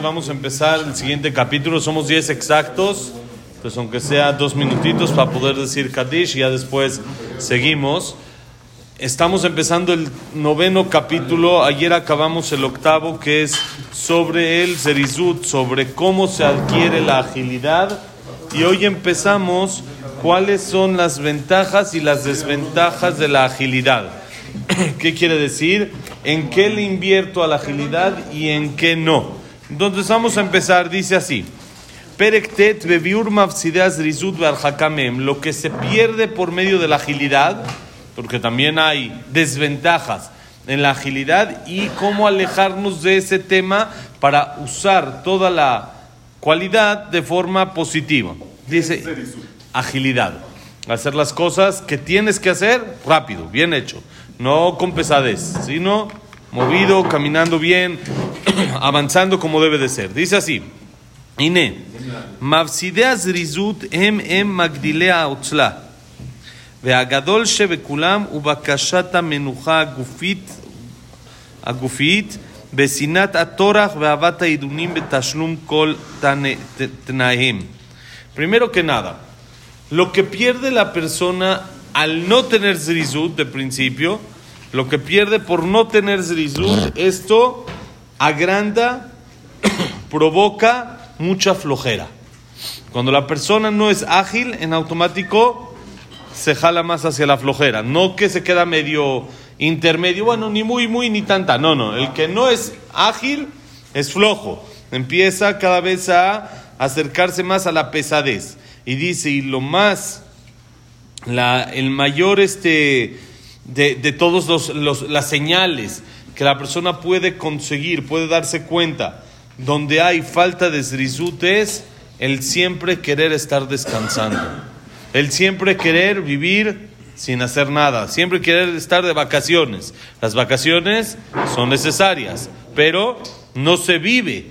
Vamos a empezar el siguiente capítulo. Somos 10 exactos, pues aunque sea dos minutitos para poder decir Kadish, y ya después seguimos. Estamos empezando el noveno capítulo. Ayer acabamos el octavo, que es sobre el Zerizut, sobre cómo se adquiere la agilidad. Y hoy empezamos cuáles son las ventajas y las desventajas de la agilidad. ¿Qué quiere decir? ¿En qué le invierto a la agilidad y en qué no? Entonces vamos a empezar, dice así. Perektet lo que se pierde por medio de la agilidad, porque también hay desventajas en la agilidad y cómo alejarnos de ese tema para usar toda la cualidad de forma positiva. Dice agilidad, hacer las cosas que tienes que hacer rápido, bien hecho no con pesadez, sino movido, caminando bien, avanzando como debe de ser. Dice así, Ine, מפסידי rizut em em מגדילי העוצלה, והגדול שבכולם הוא בקשת המנוחה הגופית, הגופית בשנאת הטורח ואהבת העידונים בתשלום כל תנאיהם. Primero que nada, lo que pierde la persona al no tener zrizut de principio, lo que pierde por no tener zrizut, esto agranda, provoca mucha flojera. Cuando la persona no es ágil, en automático se jala más hacia la flojera. No que se queda medio intermedio, bueno, ni muy, muy, ni tanta. No, no. El que no es ágil es flojo. Empieza cada vez a acercarse más a la pesadez. Y dice, y lo más la, el mayor este, de, de todas los, las señales que la persona puede conseguir, puede darse cuenta, donde hay falta de zrizut es el siempre querer estar descansando, el siempre querer vivir sin hacer nada, siempre querer estar de vacaciones. Las vacaciones son necesarias, pero no se vive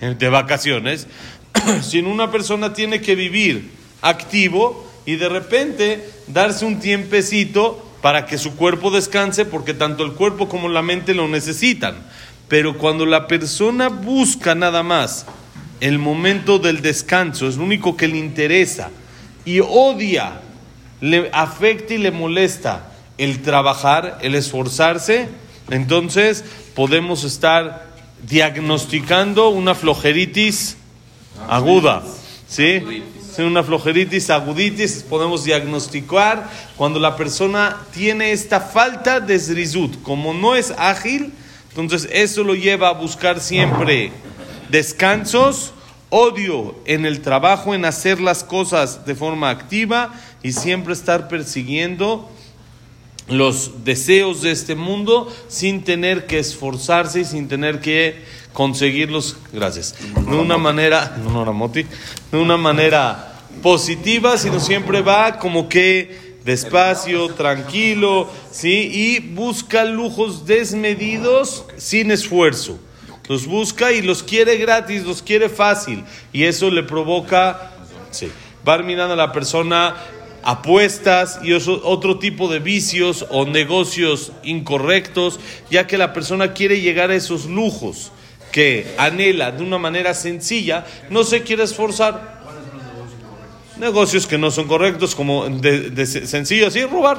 de vacaciones, sino una persona tiene que vivir activo y de repente darse un tiempecito para que su cuerpo descanse, porque tanto el cuerpo como la mente lo necesitan. Pero cuando la persona busca nada más el momento del descanso, es lo único que le interesa, y odia, le afecta y le molesta el trabajar, el esforzarse, entonces podemos estar diagnosticando una flojeritis aguda, ¿sí? Una flojeritis, aguditis, podemos diagnosticar cuando la persona tiene esta falta de zrizut. Como no es ágil, entonces eso lo lleva a buscar siempre descansos, odio en el trabajo, en hacer las cosas de forma activa y siempre estar persiguiendo los deseos de este mundo sin tener que esforzarse y sin tener que conseguirlos, gracias, de una manera, no, de una manera positiva, sino siempre va como que despacio, tranquilo, ¿sí? Y busca lujos desmedidos sin esfuerzo. Los busca y los quiere gratis, los quiere fácil. Y eso le provoca, sí, va mirando a la persona apuestas y otro tipo de vicios o negocios incorrectos, ya que la persona quiere llegar a esos lujos que anhela de una manera sencilla, no se quiere esforzar negocios que no son correctos, como de, sencillo así, robar.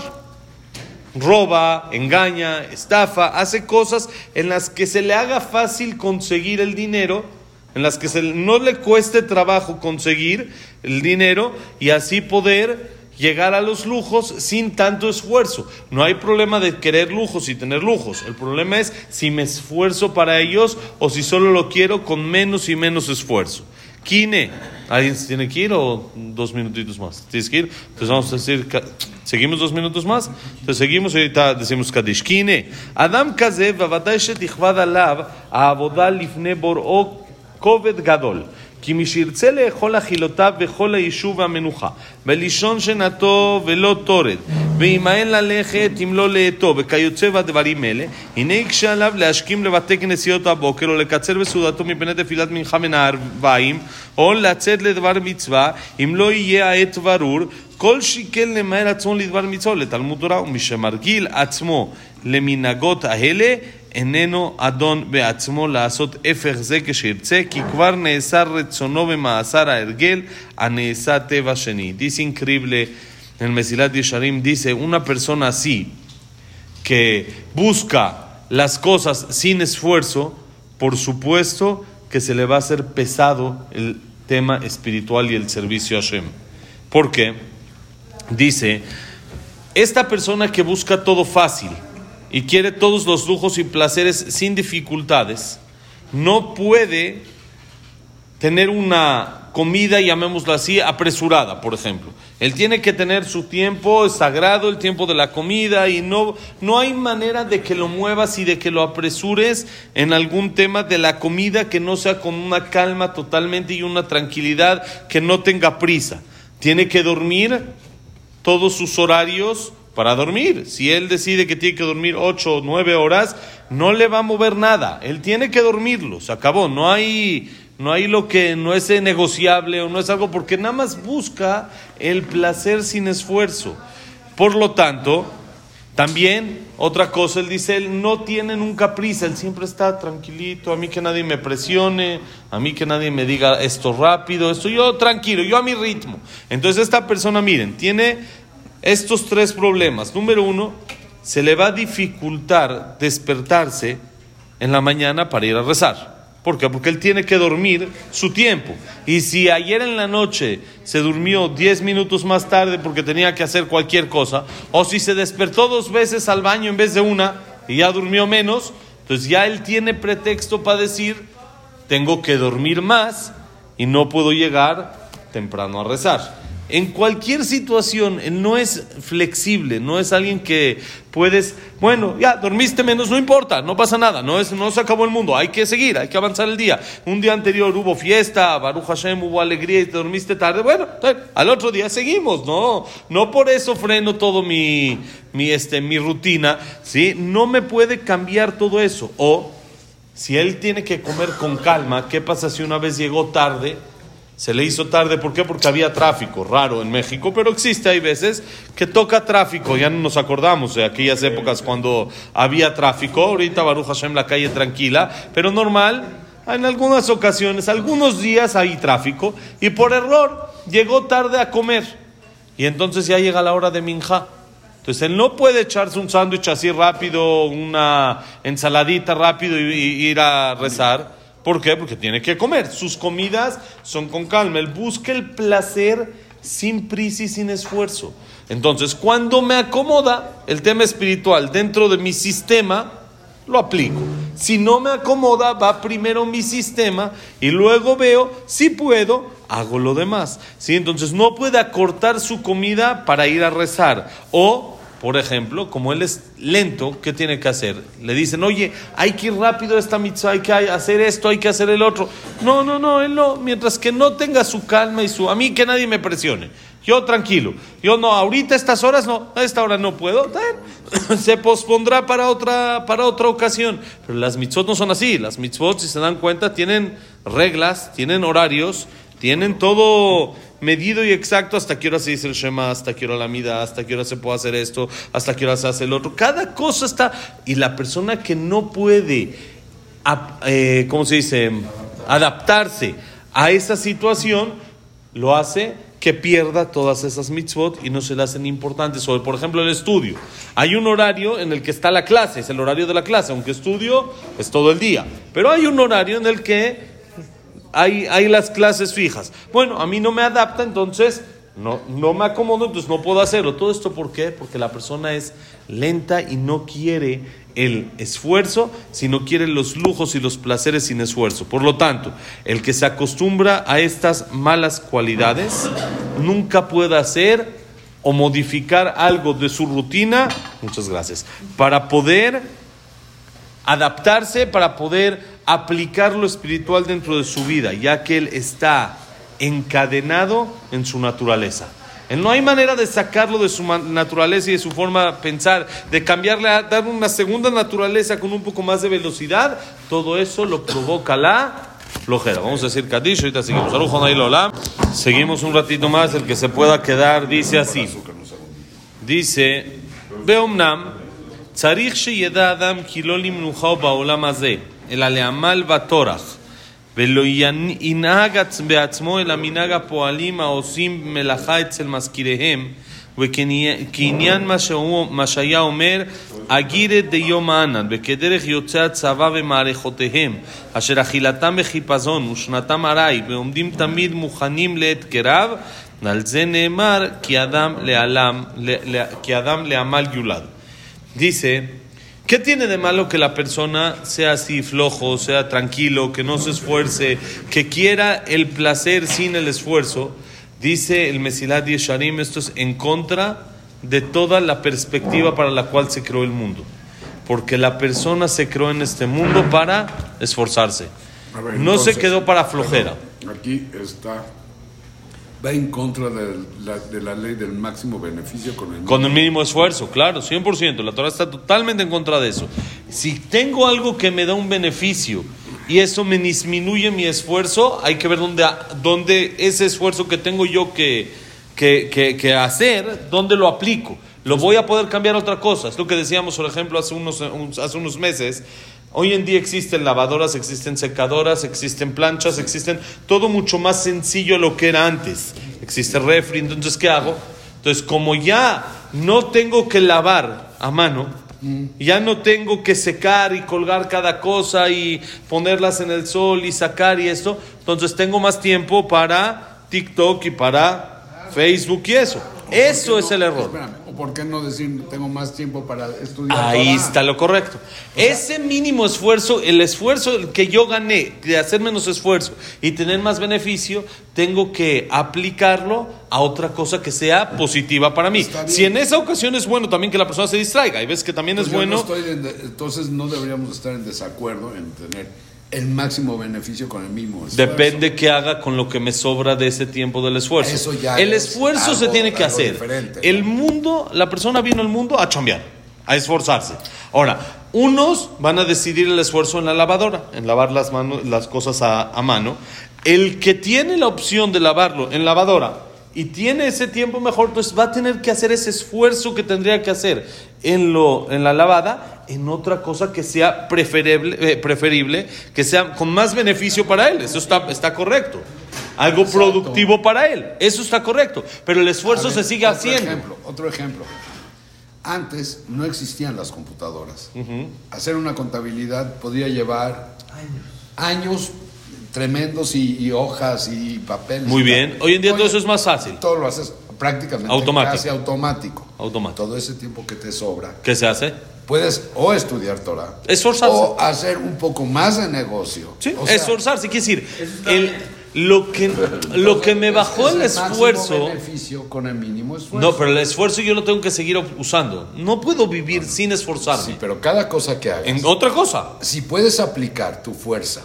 Roba, engaña, estafa, hace cosas en las que se le haga fácil conseguir el dinero, en las que se, no le cueste trabajo conseguir el dinero y así poder llegar a los lujos sin tanto esfuerzo. No hay problema de querer lujos y tener lujos. El problema es si me esfuerzo para ellos o si solo lo quiero con menos y menos esfuerzo. Kine. ¿Alguien se tiene que ir o dos minutitos más? ¿Tienes que ir? Entonces vamos a decir, ¿seguimos dos minutos más? Entonces seguimos y ahorita decimos Kadish. Kine. Adam Kazev, Avadai Shetichvad Alav, Avodal Lifne Bor'o Kovet Gadol. כי מי שירצה לאכול אכילותיו בכל היישוב והמנוחה, ולישון שנתו ולא תורד, וימאן ללכת אם לא לאטו, וכיוצא בדברים אלה, הנה יקשה עליו להשכים לבתי כנסיות הבוקר, או לקצר בסעודתו מפני תפילת מנחה מן הערביים, או לצאת לדבר מצווה, אם לא יהיה העת ברור, כל שכן למהר עצמו לדבר מצוות, לתלמוד תורה, ומשמרגיל עצמו למנהגות האלה, איננו אדון בעצמו לעשות הפך זה כשירצה, כי כבר נאסר רצונו במאסר ההרגל, הנעשה טבע שני. Dice increíble en el Mesilat Yesharim, dice, una persona así, que busca las cosas sin esfuerzo, por supuesto que se le va a hacer pesado el tema espiritual y el servicio a Hashem. ¿Por qué? Dice, esta persona que busca todo fácil y quiere todos los lujos y placeres sin dificultades, no puede tener una comida, llamémoslo así, apresurada, por ejemplo. Él tiene que tener su tiempo sagrado, el tiempo de la comida, y no, no hay manera de que lo muevas y de que lo apresures en algún tema de la comida que no sea con una calma totalmente y una tranquilidad que no tenga prisa. Tiene que dormir todos sus horarios para dormir. Si él decide que tiene que dormir ocho o nueve horas, no le va a mover nada. Él tiene que dormirlo. Se acabó. No hay no hay lo que no es negociable o no es algo porque nada más busca el placer sin esfuerzo. Por lo tanto, también otra cosa, él dice, él no tiene nunca prisa, él siempre está tranquilito, a mí que nadie me presione, a mí que nadie me diga esto rápido, esto yo tranquilo, yo a mi ritmo. Entonces esta persona, miren, tiene estos tres problemas. Número uno, se le va a dificultar despertarse en la mañana para ir a rezar. ¿Por qué? Porque él tiene que dormir su tiempo. Y si ayer en la noche se durmió 10 minutos más tarde porque tenía que hacer cualquier cosa, o si se despertó dos veces al baño en vez de una y ya durmió menos, entonces ya él tiene pretexto para decir, tengo que dormir más y no puedo llegar temprano a rezar. En cualquier situación, él no es flexible, no es alguien que puedes, bueno, ya dormiste menos, no importa, no pasa nada, no, es, no se acabó el mundo, hay que seguir, hay que avanzar el día. Un día anterior hubo fiesta, Baruch Hashem, hubo alegría y te dormiste tarde, bueno, al otro día seguimos, no, no por eso freno todo mi, mi, este, mi rutina, ¿sí? No me puede cambiar todo eso. O si él tiene que comer con calma, ¿qué pasa si una vez llegó tarde? Se le hizo tarde, ¿por qué? Porque había tráfico, raro en México, pero existe, hay veces que toca tráfico, ya no nos acordamos de aquellas épocas cuando había tráfico, ahorita Baruch Hashem la calle tranquila, pero normal, en algunas ocasiones, algunos días hay tráfico, y por error llegó tarde a comer, y entonces ya llega la hora de minja. Entonces él no puede echarse un sándwich así rápido, una ensaladita rápido y ir a rezar ¿Por qué? Porque tiene que comer. Sus comidas son con calma. Él busca el placer sin prisa y sin esfuerzo. Entonces, cuando me acomoda el tema espiritual dentro de mi sistema, lo aplico. Si no me acomoda, va primero mi sistema y luego veo si puedo, hago lo demás. ¿Sí? Entonces, no puede acortar su comida para ir a rezar o por ejemplo, como él es lento, ¿qué tiene que hacer? Le dicen, oye, hay que ir rápido a esta mitzvah, hay que hacer esto, hay que hacer el otro. No, no, no, él no, mientras que no tenga su calma y su... A mí que nadie me presione. Yo tranquilo. Yo no, ahorita estas horas no, a esta hora no puedo. Se pospondrá para otra, para otra ocasión. Pero las mitzvot no son así. Las mitzvot, si se dan cuenta, tienen reglas, tienen horarios, tienen todo medido y exacto hasta qué hora se dice el Shema, hasta qué hora la mida, hasta qué hora se puede hacer esto, hasta qué hora se hace el otro. Cada cosa está. Y la persona que no puede, eh, ¿cómo se dice? Adaptarse a esa situación, lo hace que pierda todas esas mitzvot y no se le hacen importantes. O, por ejemplo, el estudio. Hay un horario en el que está la clase, es el horario de la clase, aunque estudio es todo el día. Pero hay un horario en el que hay, hay las clases fijas. Bueno, a mí no me adapta, entonces no, no me acomodo, entonces no puedo hacerlo. ¿Todo esto por qué? Porque la persona es lenta y no quiere el esfuerzo, sino quiere los lujos y los placeres sin esfuerzo. Por lo tanto, el que se acostumbra a estas malas cualidades nunca puede hacer o modificar algo de su rutina, muchas gracias, para poder adaptarse, para poder aplicar lo espiritual dentro de su vida, ya que él está encadenado en su naturaleza. No hay manera de sacarlo de su naturaleza y de su forma de pensar, de cambiarle a dar una segunda naturaleza con un poco más de velocidad. Todo eso lo provoca la flojera. Vamos a decir Kadish, ahorita seguimos. Seguimos un ratito más, el que se pueda quedar dice así. Dice, Beomnam, Tzarich Adam Kilolim Nuhao Baolam אלא לעמל וטורח, ולא ינהג עצ- בעצמו אלא מנהג הפועלים העושים מלאכה אצל מזכיריהם, וכעניין מה, שהוא, מה שהיה אומר, אגירת דיום ענן, וכדרך יוצאי הצבא ומערכותיהם, אשר אכילתם בחיפזון ושנתם ארעי, ועומדים תמיד מוכנים לעת קרב, על זה נאמר, כי אדם לעלם, ל- ל- כי אדם לעמל יולד. Dice, ¿Qué tiene de malo que la persona sea así flojo, sea tranquilo, que no se esfuerce, que quiera el placer sin el esfuerzo? Dice el Mesilat Yesharim, esto es en contra de toda la perspectiva para la cual se creó el mundo. Porque la persona se creó en este mundo para esforzarse. No se quedó para flojera. Aquí está. Va en contra de la, de la ley del máximo beneficio con el Con el mínimo esfuerzo, claro, 100%. La Torah está totalmente en contra de eso. Si tengo algo que me da un beneficio y eso me disminuye mi esfuerzo, hay que ver dónde, dónde ese esfuerzo que tengo yo que, que, que- que hacer, dónde lo aplico. Lo voy a poder cambiar a otra cosa. Es lo que decíamos, por ejemplo, hace unos, un- hace unos meses. Hoy en día existen lavadoras, existen secadoras, existen planchas, existen todo mucho más sencillo lo que era antes. Existe refri, entonces ¿qué hago? Entonces, como ya no tengo que lavar a mano, ya no tengo que secar y colgar cada cosa y ponerlas en el sol y sacar y esto, entonces tengo más tiempo para TikTok y para Facebook y eso. Eso es el error. Espérame, ¿o por qué no decir tengo más tiempo para estudiar? Ahí está lo correcto. Ese mínimo esfuerzo, el esfuerzo que yo gané de hacer menos esfuerzo y tener más beneficio, tengo que aplicarlo a otra cosa que sea positiva para mí. Si en esa ocasión es bueno también que la persona se distraiga, hay veces que también Pues es no bueno. estoy en de- entonces no deberíamos estar en desacuerdo en tener el máximo beneficio con el mismo esfuerzo. Depende qué haga con lo que me sobra de ese tiempo del esfuerzo. Eso ya el es esfuerzo se tiene que hacer. diferente. El mundo, la persona vino al mundo a chambear, a esforzarse. Ahora, unos van a decidir el esfuerzo en la lavadora, en lavar las, manos, las cosas a, a mano. El que tiene la opción de lavarlo en lavadora y tiene ese tiempo mejor, pues va a tener que hacer ese esfuerzo que tendría que hacer en, lo, en la lavada en otra cosa que sea preferible, eh, preferible, que sea con más beneficio para él. Eso está, está correcto. Algo Exacto. productivo para él. Eso está correcto. Pero el esfuerzo ver, se sigue otro haciendo. Ejemplo, otro ejemplo. Antes no existían las computadoras. Hacer una contabilidad podía llevar años, tremendos y, y hojas y papeles. Muy bien. Hoy en día todo eso es más fácil. Todo lo haces prácticamente Automático. casi automático. Automático. Todo ese tiempo que te sobra, ¿Qué se hace? puedes o estudiar Torah Esforzarse. o hacer un poco más de negocio. Sí, O sea, esforzarse. Quiere decir, el, lo, que, lo que me bajó es el máximo esfuerzo. beneficio con el mínimo esfuerzo. No, pero el esfuerzo yo lo tengo que seguir usando. No puedo vivir sin esforzarme. Sí, pero cada cosa que hagas. En otra cosa. si puedes aplicar tu fuerza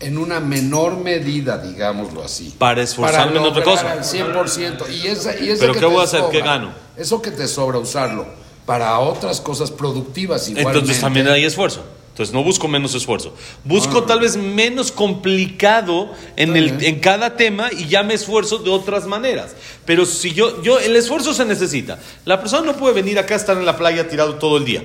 en una menor medida, digámoslo así, Para esforzarme en otra cosa. al 100%, y esa, y ese ¿Pero que qué voy a hacer? sobra, ¿Qué gano? Eso que te sobra usarlo para otras cosas productivas igualmente. Entonces también hay esfuerzo. Entonces no busco menos esfuerzo. Busco tal vez menos complicado en, el, en cada tema y ya me esfuerzo de otras maneras. Pero si yo, yo, el esfuerzo se necesita. La persona no puede venir acá a estar en la playa tirado todo el día.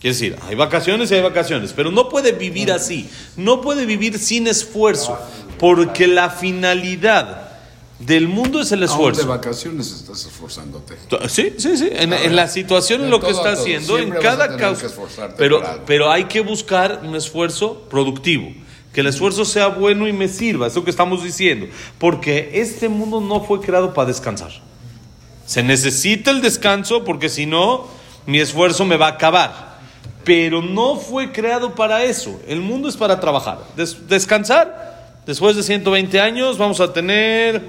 Quiere decir, hay vacaciones y hay vacaciones, pero no puede vivir así. No puede vivir sin esfuerzo, porque la finalidad del mundo es el Aún de esfuerzo. vacaciones estás esforzándote. Sí, sí, sí. En, en la situación, en lo que está haciendo, en cada esforzarte Pero, pero hay que buscar un esfuerzo productivo. Que el esfuerzo sea bueno y me sirva. Es lo que estamos diciendo. Porque este mundo no fue creado para descansar. Se necesita el descanso porque si no, mi esfuerzo me va a acabar. Pero no fue creado para eso. El mundo es para trabajar. Des- descansar, después de 120 años, vamos a tener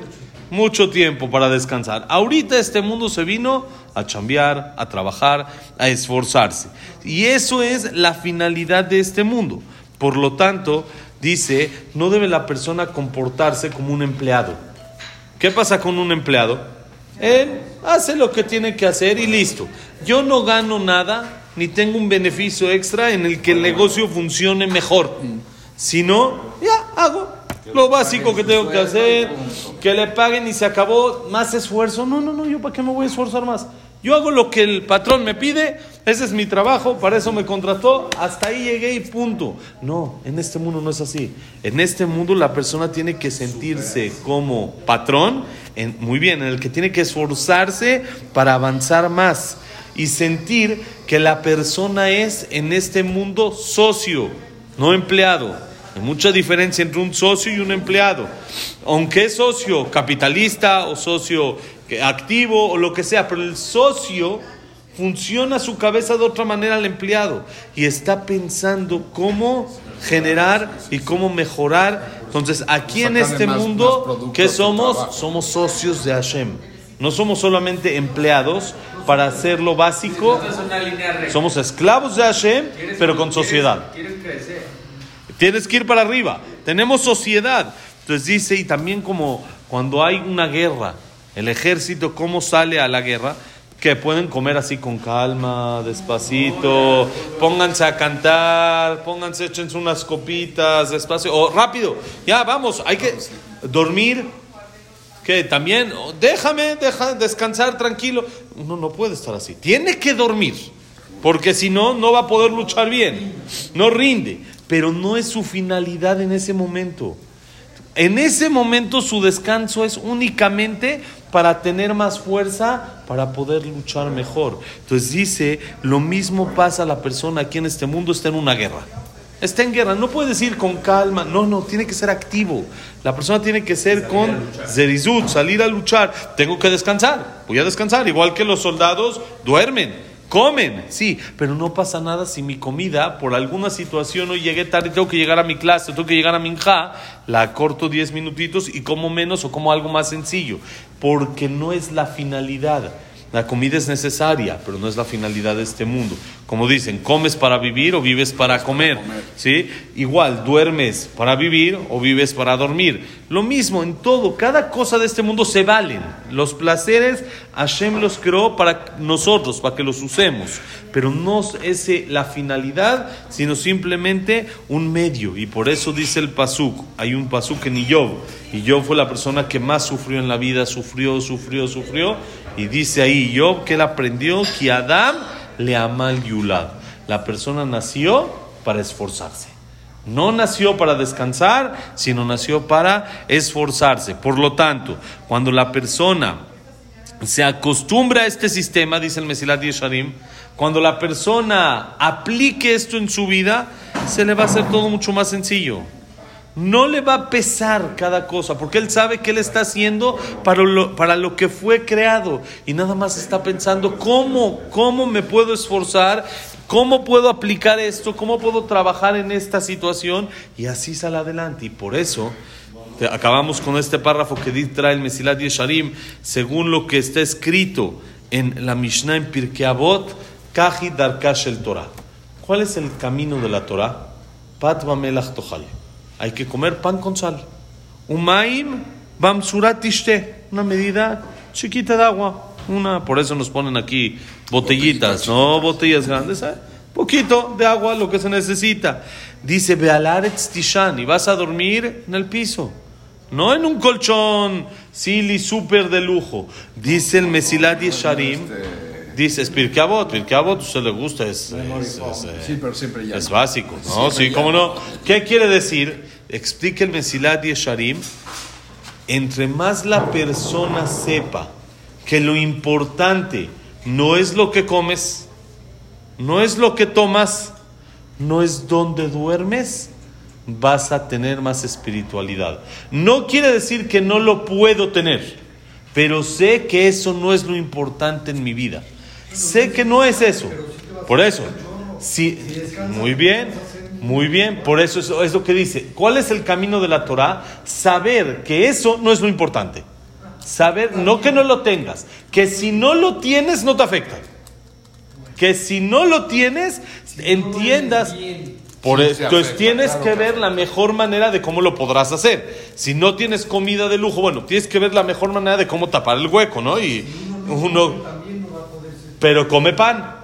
mucho tiempo para descansar. Ahorita este mundo se vino a chambear, a trabajar, a esforzarse. Y eso es la finalidad de este mundo. Por lo tanto, dice, no debe la persona comportarse como un empleado. ¿Qué pasa con un empleado? Él hace lo que tiene que hacer y listo. Yo no gano nada ni tengo un beneficio extra en el que el negocio funcione mejor. Si no, ya, hago lo básico que tengo que hacer, que le paguen y se acabó, más esfuerzo. No, no, no, yo para qué me voy a esforzar más. Yo hago lo que el patrón me pide, ese es mi trabajo, para eso me contrató, hasta ahí llegué y punto. No, en este mundo no es así. En este mundo la persona tiene que sentirse como patrón, en, muy bien, en el que tiene que esforzarse para avanzar más y sentir que la persona es en este mundo socio, no empleado. Hay mucha diferencia entre un socio y un empleado. Aunque es socio capitalista o socio activo o lo que sea, pero el socio funciona su cabeza de otra manera al empleado y está pensando cómo generar y cómo mejorar. Entonces, aquí en este mundo, ¿qué somos? Somos socios de Hashem. No somos solamente empleados para hacer lo básico. Somos esclavos de Hashem, pero con sociedad. Tienes que ir para arriba. Tenemos sociedad. Entonces dice, y también como cuando hay una guerra, el ejército, ¿cómo sale a la guerra? Que pueden comer así con calma, despacito, pónganse a cantar, pónganse, échense unas copitas, despacio, o rápido, ya vamos, hay que dormir, que también, déjame, deja descansar tranquilo. Uno no puede estar así, tiene que dormir, porque si no, no va a poder luchar bien, no rinde, pero no es su finalidad en ese momento. En ese momento su descanso es únicamente para tener más fuerza, para poder luchar mejor. Entonces dice, lo mismo pasa a la persona aquí en este mundo, está en una guerra. Está en guerra, no puede decir con calma, no, no, tiene que ser activo. La persona tiene que ser con zerizut, salir a luchar. Tengo que descansar, voy a descansar, igual que los soldados duermen. Comen, sí, pero no pasa nada si mi comida, por alguna situación, hoy llegué tarde, tengo que llegar a mi clase, tengo que llegar a mi hija, la corto 10 minutitos y como menos o como algo más sencillo, porque no es la finalidad. La comida es necesaria, pero no es la finalidad de este mundo. Como dicen, comes para vivir o vives para comer. ¿Sí? Igual, duermes para vivir o vives para dormir. Lo mismo en todo, cada cosa de este mundo se valen. Los placeres Hashem los creó para nosotros, para que los usemos. Pero no es la finalidad, sino simplemente un medio. Y por eso dice el Pasuk, hay un Pasuk en Iyob. Y Job fue la persona que más sufrió en la vida, sufrió, sufrió, sufrió. Y dice ahí Job que él aprendió que Adam le ama al Yulad. La persona nació para esforzarse. No nació para descansar, sino nació para esforzarse. Por lo tanto, cuando la persona se acostumbra a este sistema, dice el Mesilat Yesharim, cuando la persona aplique esto en su vida, se le va a hacer todo mucho más sencillo no le va a pesar cada cosa, porque él sabe que él está haciendo para lo, para lo que fue creado y nada más está pensando cómo, cómo me puedo esforzar, cómo puedo aplicar esto, cómo puedo trabajar en esta situación y así sale adelante. Y por eso acabamos con este párrafo que trae el Mesilat Yesharim, según lo que está escrito en la Mishnah en Pirkei Avot, Kaji Darkash el Torah. ¿Cuál es el camino de la Torah? Patva Melach Tohal hay que comer pan con sal. Umaim bamsurat una medida chiquita de agua. Una, por eso nos ponen aquí botellitas, no botellas grandes, ¿eh? poquito de agua, lo que se necesita. Dice, Bealaretz Tishan, y vas a dormir en el piso. No en un colchón silly súper de lujo. Dice el Mesilat Yesharim. Dice, es Pirkeabot, Pirkeabot, usted le gusta, es, es, es, básico, ¿no? Sí, ¿cómo no? ¿Qué quiere decir? Explica el Mesilat Yesharim, entre más la persona sepa que lo importante no es lo que comes, no es lo que tomas, no es donde duermes, vas a tener más espiritualidad. No quiere decir que no lo puedo tener, pero sé que eso no es lo importante en mi vida. Sé que no es eso. Por eso, sí, muy bien, muy bien. Por eso es, lo que dice. ¿Cuál es el camino de la Torah? Saber que eso no es lo importante. Saber, no que no lo tengas, que si no lo tienes no te afecta. Que si no lo tienes, entiendas. Por eso, entonces tienes que ver la mejor manera de cómo lo podrás hacer. Si no tienes comida de lujo, bueno, tienes que ver la mejor manera de cómo tapar el hueco, ¿no? Y uno pero come pan.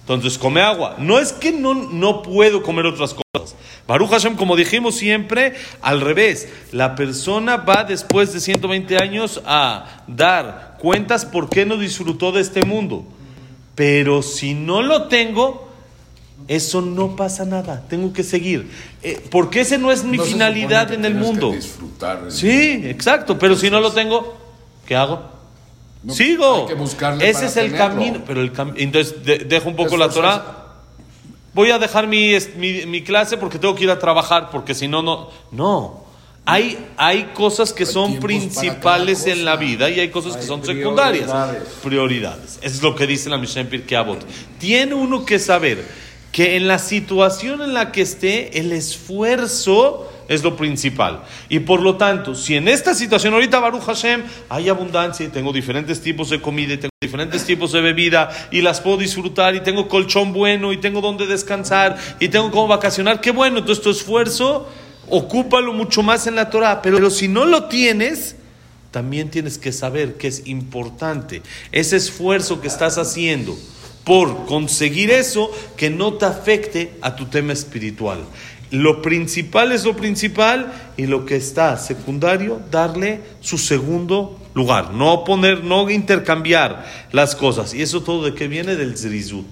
Entonces come agua. No es que no, no puedo comer otras cosas. Baruch Hashem, como dijimos siempre, al revés. La persona va después de 120 años a dar cuentas por qué no disfrutó de este mundo. Pero si no lo tengo, eso no pasa nada. Tengo que seguir. Eh, porque ese no es mi No finalidad en el que mundo. disfrutar el- Sí, exacto. Pero si no lo tengo, ¿qué hago? No, Sigo. hay que buscarle Ese es el tenerlo. camino. Pero el cam- Entonces, de- dejo un poco la. Torah. Voy a dejar mi, mi, mi clase porque tengo que ir a trabajar, porque si no, no. No. Hay, hay cosas que Hay son principales en la vida y hay cosas que son secundarias. prioridades. Prioridades. Es lo que dice la Mishnah en Pirkei Avot. Tiene uno que saber que en la situación en la que esté, el esfuerzo es lo principal. Y por lo tanto, si en esta situación ahorita Baruch Hashem hay abundancia y tengo diferentes tipos de comida y tengo diferentes tipos de bebida y las puedo disfrutar y tengo colchón bueno y tengo donde descansar y tengo cómo vacacionar, qué bueno, entonces tu esfuerzo ocúpalo mucho más en la Torah, pero si no lo tienes, también tienes que saber que es importante ese esfuerzo que estás haciendo por conseguir eso que no te afecte a tu tema espiritual. Lo principal es lo principal y lo que está secundario, darle su segundo lugar. No poner, no intercambiar las cosas. Y eso todo de qué viene del zrizut,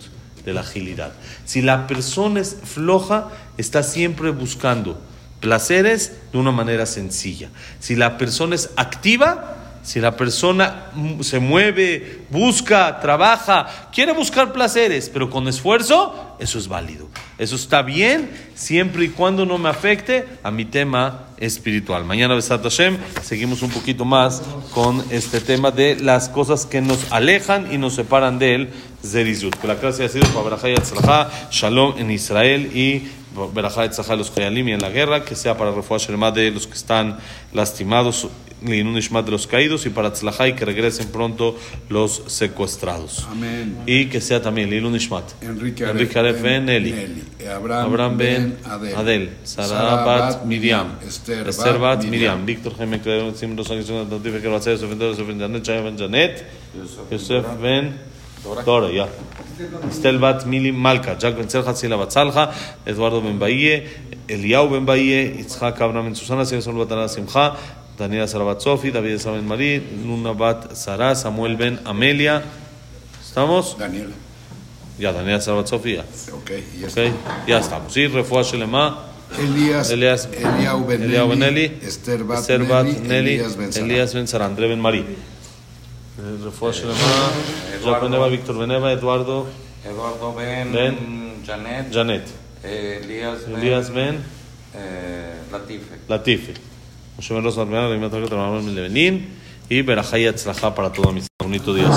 de la agilidad. Si la persona es floja, está siempre buscando placeres de una manera sencilla. Si la persona es activa, si la persona se mueve, busca, trabaja, quiere buscar placeres, pero con esfuerzo, eso es válido. Eso está bien, siempre y cuando no me afecte a mi tema espiritual. Mañana, Besat Hashem, seguimos un poquito más con este tema de las cosas que nos alejan y nos separan del Zerizut. Que la clase ha sido para Atzlajá, Shalom en Israel y Berajá y Atzlajá a los Hayalim y en la guerra, que sea para Refuah Shelema de los que están lastimados, de los caídos y para Atzlajá y que regresen pronto los secuestrados. Amén. Y que sea también Linun Ishmat. Enrique Enrique Aref Ben Nelly. Abraham, Abraham Ben Adel, Adel, Sara Bat Miriam, Esther, Esther Bat Miriam, Víctor Jaime Cleo, Sim Los Ángeles, Natif que Yosef Ben Dora, Yosef Ben Janet, Chaya Ben Janet, Yosef Ben Dora, ya. Estel Bat Mili Malka, Jack Ben Serja, Sila Bat Salja, Eduardo Ben Bahie, Eliau Ben Bahie, Itzhak Abraham Ben Susana, Sim Sol Bat Ana Simcha, Daniela Sara Bat Sofi, David Sara Ben Marí, Luna Bat Sara, Samuel Ben Amelia. ¿Estamos? Daniela. Ya, Daniela Sara Bat Sofi, ya. Ok, ya Ok, está. ya estamos. Y Refuah Shelema. Elías, Elías, Eliau Ben Eliau Ben Nelly, Nelly, Esther Bat Esther Bat Nelly, Nelly, Elías Ben Sara. Elías Ben Sara, André Ben Marí. Eh, Refuah Shelema, Beneva, Víctor Beneva, Eduardo Eduardo Ben, Ben, Janet, Janet, eh, Elías Ben, Elías Ben eh, Latife. Y Atzlajá para todo mi bonito día.